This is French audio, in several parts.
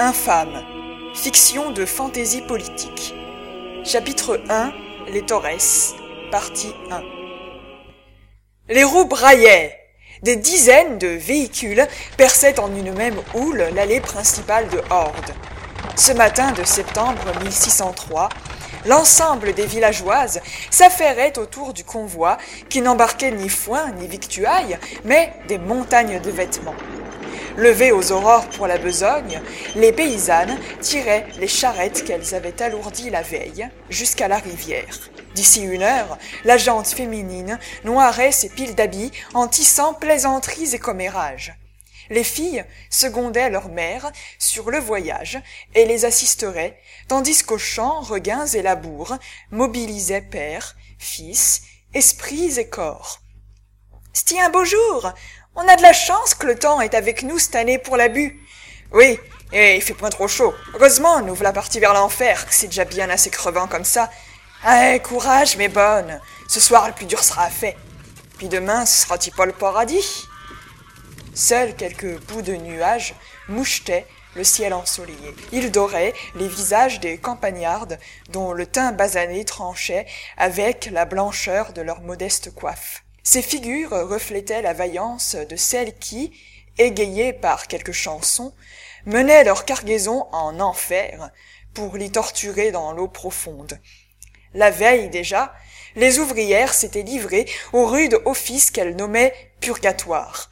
Infâme. Fiction de fantaisie politique. Chapitre 1. Les Torres. Partie 1. Les roues braillaient. Des dizaines de véhicules perçaient en une même houle l'allée principale de Horde. Ce matin de septembre 1603, l'ensemble des villageoises s'affairait autour du convoi qui n'embarquait ni foin ni victuailles, mais des montagnes de vêtements. Levées aux aurores pour la besogne, les paysannes tiraient les charrettes qu'elles avaient alourdies la veille jusqu'à la rivière. D'ici une heure, la jante féminine noirait ses piles d'habits en tissant plaisanteries et commérages. Les filles secondaient leur mère sur le voyage et les assisteraient, tandis qu'aux champs, regains et labours mobilisaient père, fils, esprits et corps. C'est un beau jour. On a de la chance que le temps est avec nous cette année pour l'abus. Oui, et il fait point trop chaud. Heureusement, nous voilà partis vers l'enfer, que c'est déjà bien assez crevant comme ça. Allez, courage, mes bonnes. Ce soir, le plus dur sera fait. Puis demain, ce sera-t-il pas le paradis? Seuls quelques bouts de nuages mouchetaient le ciel ensoleillé. Ils doraient les visages des campagnardes dont le teint basané tranchait avec la blancheur de leur modeste coiffe. Ces figures reflétaient la vaillance de celles qui, égayées par quelques chansons, menaient leur cargaison en enfer pour l'y torturer dans l'eau profonde. La veille déjà, les ouvrières s'étaient livrées au rude office qu'elles nommaient purgatoire.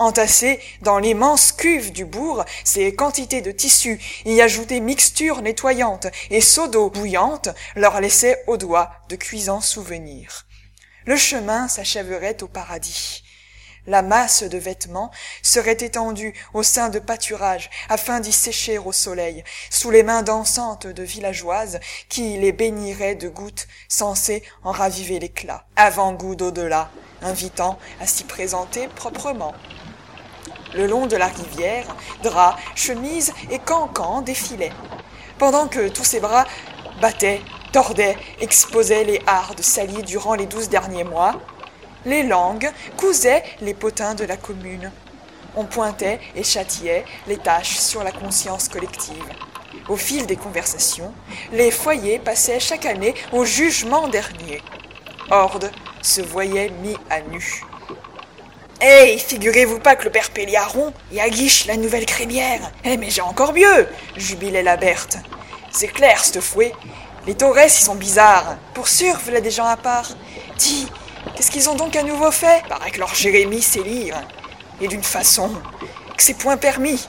Entassées dans l'immense cuve du bourg, ces quantités de tissus, y ajouter mixtures nettoyantes et seaux d'eau bouillante, leur laissaient au doigt de cuisants souvenirs le chemin s'achèverait au paradis. La masse de vêtements serait étendue au sein de pâturages afin d'y sécher au soleil, sous les mains dansantes de villageoises qui les béniraient de gouttes censées en raviver l'éclat. Avant-goût d'au-delà, invitant à s'y présenter proprement. Le long de la rivière, draps, chemises et cancans défilaient, pendant que tous ces bras battaient tordait, exposait les hardes salies durant les douze derniers mois. Les langues cousaient les potins de la commune. On pointait et châtiait les tâches sur la conscience collective. Au fil des conversations, les foyers passaient chaque année au jugement dernier. Horde se voyait mis à nu. Hey, figurez-vous pas que le père Péliaron y aguiche la nouvelle crémière Eh, mais j'ai encore mieux jubilait la Berthe. C'est clair, ce fouet. Les Torres, ils sont bizarres. Pour sûr, voilà des gens à part. Dis, qu'est-ce qu'ils ont donc à nouveau fait? Paraît que leur Jérémie sait lire. Et d'une façon que c'est point permis.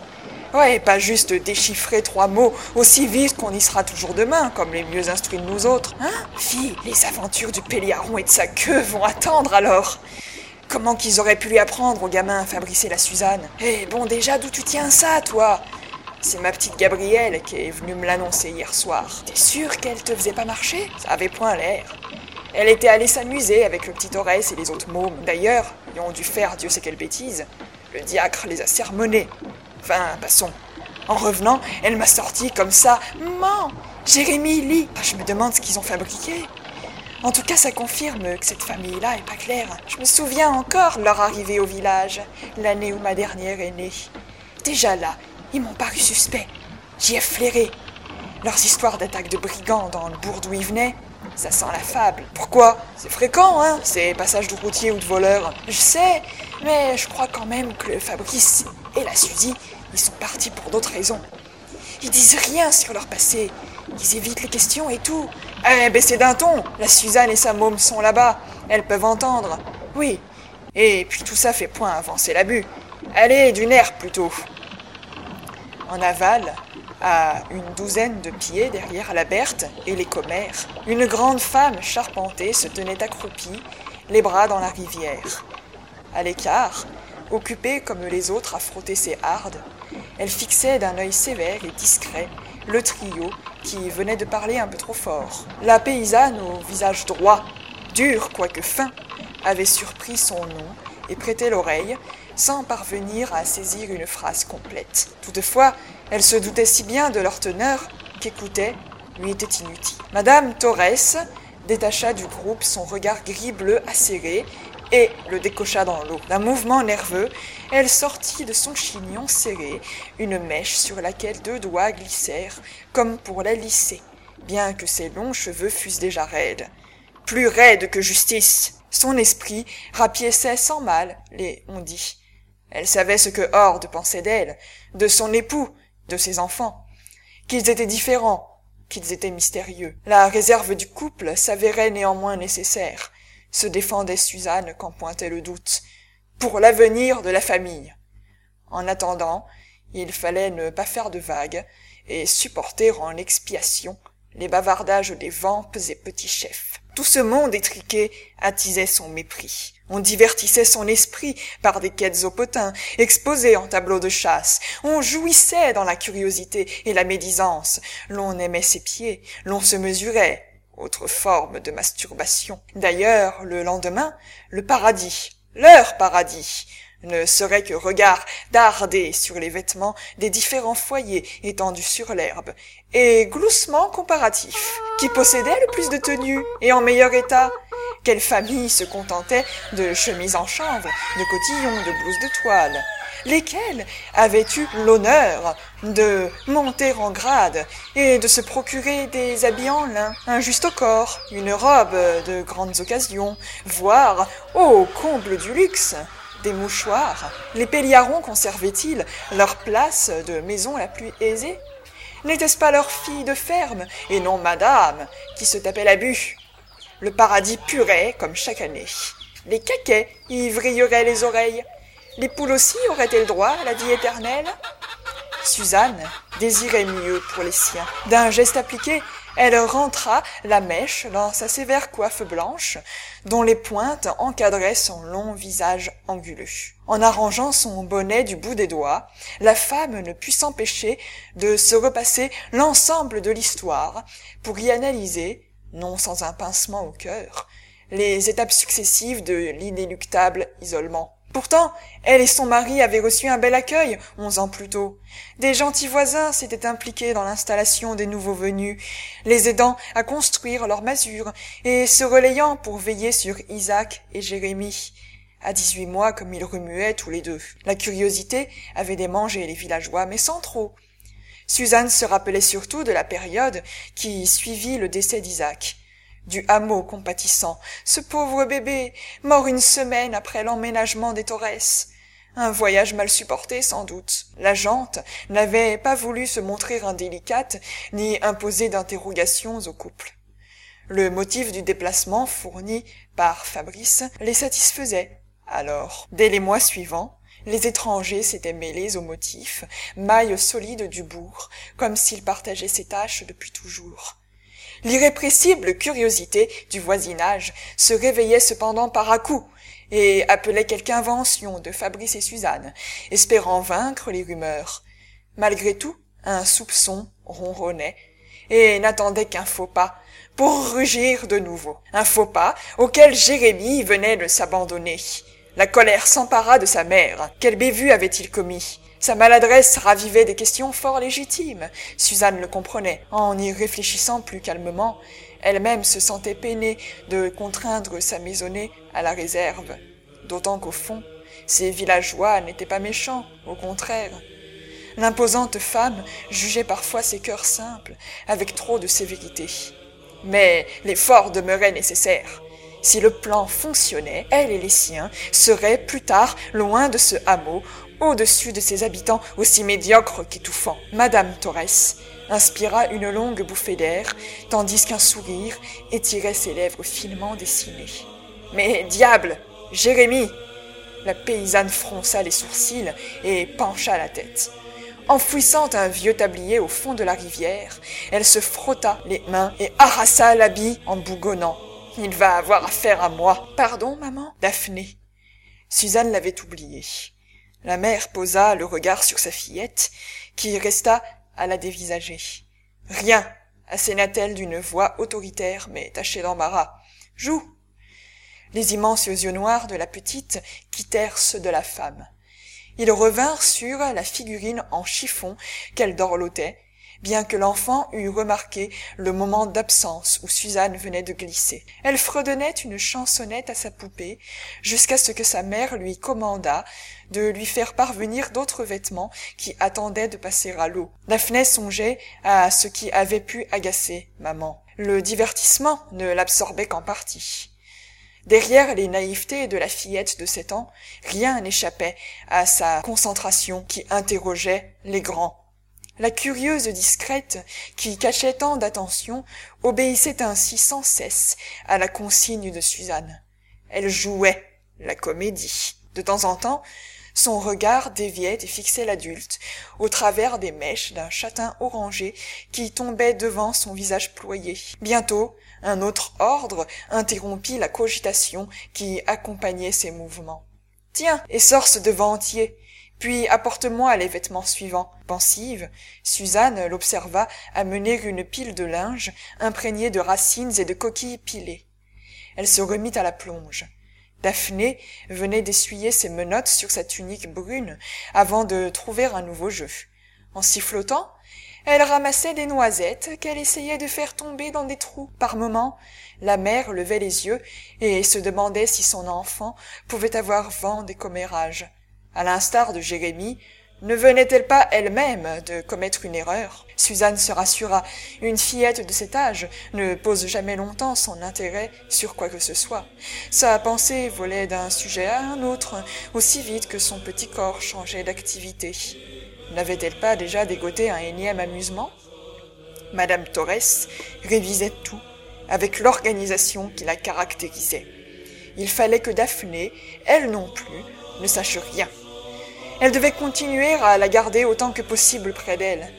Ouais, pas juste déchiffrer trois mots aussi vite qu'on y sera toujours demain, comme les mieux instruits de nous autres. Hein? Fille, les aventures du Péliaron et de sa queue vont attendre alors. Comment qu'ils auraient pu lui apprendre au gamin à fabricer la Suzanne? Eh bon, déjà, d'où tu tiens ça, toi? C'est ma petite Gabrielle qui est venue me l'annoncer hier soir. T'es sûr qu'elle te faisait pas marcher? Ça avait point l'air. Elle était allée s'amuser avec le petit Aurès et les autres mômes. D'ailleurs, ils ont dû faire Dieu sait quelle bêtise. Le diacre les a sermonnés. Enfin, passons. En revenant, elle m'a sorti comme ça. Maman Jérémie lit Je me demande ce qu'ils ont fabriqué. En tout cas, ça confirme que cette famille-là est pas claire. Je me souviens encore de leur arrivée au village, l'année où ma dernière est née. Déjà là, ils m'ont paru suspects. J'y ai flairé. Leurs histoires d'attaques de brigands dans le bourg d'où ils venaient, ça sent la fable. Pourquoi? C'est fréquent, hein, ces passages de routiers ou de voleurs. Je sais, mais je crois quand même que Fabrice et la Suzy, ils sont partis pour d'autres raisons. Ils disent rien sur leur passé. Ils évitent les questions et tout. Eh, baissez d'un ton La Suzanne et sa môme sont là-bas. Elles peuvent entendre. Oui. Et puis tout ça fait point avancer l'abus. Allez, du nerf plutôt. En aval, à une douzaine de pieds derrière la Berthe et les commères, une grande femme charpentée se tenait accroupie, les bras dans la rivière. À l'écart, occupée comme les autres à frotter ses hardes, elle fixait d'un œil sévère et discret le trio qui venait de parler un peu trop fort. La paysanne au visage droit, dur quoique fin, avait surpris son nom et prêtait l'oreille sans parvenir à saisir une phrase complète. Toutefois, elle se doutait si bien de leur teneur qu'écouter lui était inutile. Madame Torres détacha du groupe son regard gris-bleu acéré et le décocha dans l'eau. D'un mouvement nerveux, elle sortit de son chignon serré une mèche sur laquelle deux doigts glissèrent, comme pour la lisser, bien que ses longs cheveux fussent déjà raides. Plus raides que justice. Son esprit rapiéçait sans mal les on dit. Elle savait ce que Horde pensait d'elle, de son époux, de ses enfants, qu'ils étaient différents, qu'ils étaient mystérieux. La réserve du couple s'avérait néanmoins nécessaire, se défendait Suzanne quand pointait le doute, pour l'avenir de la famille. En attendant, il fallait ne pas faire de vagues et supporter en expiation les bavardages des vampes et petits chefs. Tout ce monde étriqué attisait son mépris. On divertissait son esprit par des quêtes au potin, exposées en tableaux de chasse. On jouissait dans la curiosité et la médisance. L'on aimait ses pieds, l'on se mesurait. Autre forme de masturbation. D'ailleurs, le lendemain, le paradis, leur paradis, ne serait que regard dardé sur les vêtements des différents foyers étendus sur l'herbe, et gloussement comparatif. Qui possédait le plus de tenues et en meilleur état. Quelle famille se contentait de chemises en chanvre, de cotillons, de blouses de toile. Lesquels avaient eu l'honneur de monter en grade et de se procurer des habits en lin, un juste corps, une robe de grandes occasions, voire, au comble du luxe, des mouchoirs. Les Péliarons conservaient-ils leur place de maison la plus aisée? N'était-ce pas leur fille de ferme, et non madame, qui se tapait la bu Le paradis purait, comme chaque année. Les caquets y vrilleraient les oreilles. Les poules aussi auraient-elles droit à la vie éternelle? Suzanne désirait mieux pour les siens. D'un geste appliqué, elle rentra la mèche dans sa sévère coiffe blanche, dont les pointes encadraient son long visage anguleux. En arrangeant son bonnet du bout des doigts, la femme ne put s'empêcher de se repasser l'ensemble de l'histoire pour y analyser, non sans un pincement au cœur, les étapes successives de l'inéluctable isolement. Pourtant, elle et son mari avaient reçu un bel accueil onze ans plus tôt. Des gentils voisins s'étaient impliqués dans l'installation des nouveaux venus, les aidant à construire leur masure et se relayant pour veiller sur Isaac et Jérémie. À dix-huit mois, comme ils remuaient tous les deux. La curiosité avait démangé les villageois, mais sans trop. Suzanne se rappelait surtout de la période qui suivit le décès d'Isaac du hameau compatissant. Ce pauvre bébé, mort une semaine après l'emménagement des Torres. Un voyage mal supporté, sans doute. La jante n'avait pas voulu se montrer indélicate, ni imposer d'interrogations au couple. Le motif du déplacement fourni par Fabrice les satisfaisait. Alors, dès les mois suivants, les étrangers s'étaient mêlés au motif, maille solide du bourg, comme s'ils partageaient ses tâches depuis toujours. L'irrépressible curiosité du voisinage se réveillait cependant par à-coups et appelait quelque invention de Fabrice et Suzanne, espérant vaincre les rumeurs. Malgré tout, un soupçon ronronnait et n'attendait qu'un faux pas pour rugir de nouveau. Un faux pas auquel Jérémie venait de s'abandonner. La colère s'empara de sa mère. Quel bévue avait-il commis? Sa maladresse ravivait des questions fort légitimes. Suzanne le comprenait. En y réfléchissant plus calmement, elle-même se sentait peinée de contraindre sa maisonnée à la réserve. D'autant qu'au fond, ces villageois n'étaient pas méchants, au contraire. L'imposante femme jugeait parfois ses cœurs simples avec trop de sévérité. Mais l'effort demeurait nécessaire. Si le plan fonctionnait, elle et les siens seraient plus tard loin de ce hameau au-dessus de ses habitants aussi médiocres qu'étouffants. Madame Torres inspira une longue bouffée d'air, tandis qu'un sourire étirait ses lèvres finement dessinées. Mais diable Jérémie La paysanne fronça les sourcils et pencha la tête. Enfouissant un vieux tablier au fond de la rivière, elle se frotta les mains et arrasa l'habit en bougonnant. Il va avoir affaire à moi. Pardon, maman? Daphné. Suzanne l'avait oublié. La mère posa le regard sur sa fillette, qui resta à la dévisager. Rien, asséna-t-elle d'une voix autoritaire mais tachée d'embarras. Joue. Les immenses yeux noirs de la petite quittèrent ceux de la femme. Ils revinrent sur la figurine en chiffon qu'elle dorlotait, bien que l'enfant eût remarqué le moment d'absence où Suzanne venait de glisser. Elle fredonnait une chansonnette à sa poupée, jusqu'à ce que sa mère lui commandât de lui faire parvenir d'autres vêtements qui attendaient de passer à l'eau. Daphné songeait à ce qui avait pu agacer maman. Le divertissement ne l'absorbait qu'en partie. Derrière les naïvetés de la fillette de sept ans, rien n'échappait à sa concentration qui interrogeait les grands. La curieuse discrète, qui cachait tant d'attention, obéissait ainsi sans cesse à la consigne de Suzanne. Elle jouait la comédie. De temps en temps, son regard déviait et fixait l'adulte au travers des mèches d'un châtain orangé qui tombait devant son visage ployé. Bientôt, un autre ordre interrompit la cogitation qui accompagnait ses mouvements. Tiens, et sors ce. Puis apporte-moi les vêtements suivants. Pensive, Suzanne l'observa amener une pile de linge imprégnée de racines et de coquilles pilées. Elle se remit à la plonge. Daphné venait d'essuyer ses menottes sur sa tunique brune avant de trouver un nouveau jeu. En sifflotant, elle ramassait des noisettes qu'elle essayait de faire tomber dans des trous. Par moments, la mère levait les yeux et se demandait si son enfant pouvait avoir vent des commérages. À l'instar de Jérémie, ne venait-elle pas elle-même de commettre une erreur? Suzanne se rassura. Une fillette de cet âge ne pose jamais longtemps son intérêt sur quoi que ce soit. Sa pensée volait d'un sujet à un autre, aussi vite que son petit corps changeait d'activité. N'avait-elle pas déjà dégoté un énième amusement? Madame Torres révisait tout, avec l'organisation qui la caractérisait. Il fallait que Daphné, elle non plus, ne sache rien. Elle devait continuer à la garder autant que possible près d'elle.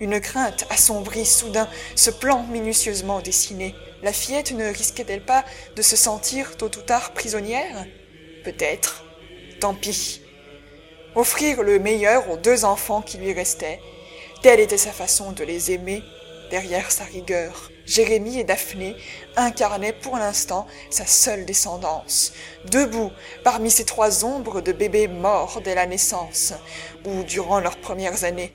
Une crainte assombrit soudain ce plan minutieusement dessiné. La fillette ne risquait-elle pas de se sentir tôt ou tard prisonnière? Peut-être. Tant pis. Offrir le meilleur aux deux enfants qui lui restaient, telle était sa façon de les aimer derrière sa rigueur. Jérémie et Daphné incarnaient pour l'instant sa seule descendance, debout parmi ces trois ombres de bébés morts dès la naissance ou durant leurs premières années.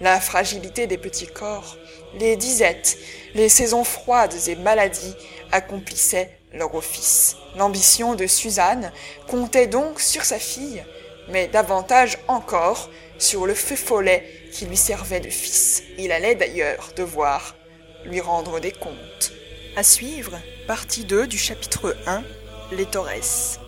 La fragilité des petits corps, les disettes, les saisons froides et maladies accomplissaient leur office. L'ambition de Suzanne comptait donc sur sa fille, mais davantage encore sur le feu follet qui lui servait de fils. Il allait d'ailleurs devoir lui rendre des comptes. À suivre, partie 2 du chapitre 1, les Torres.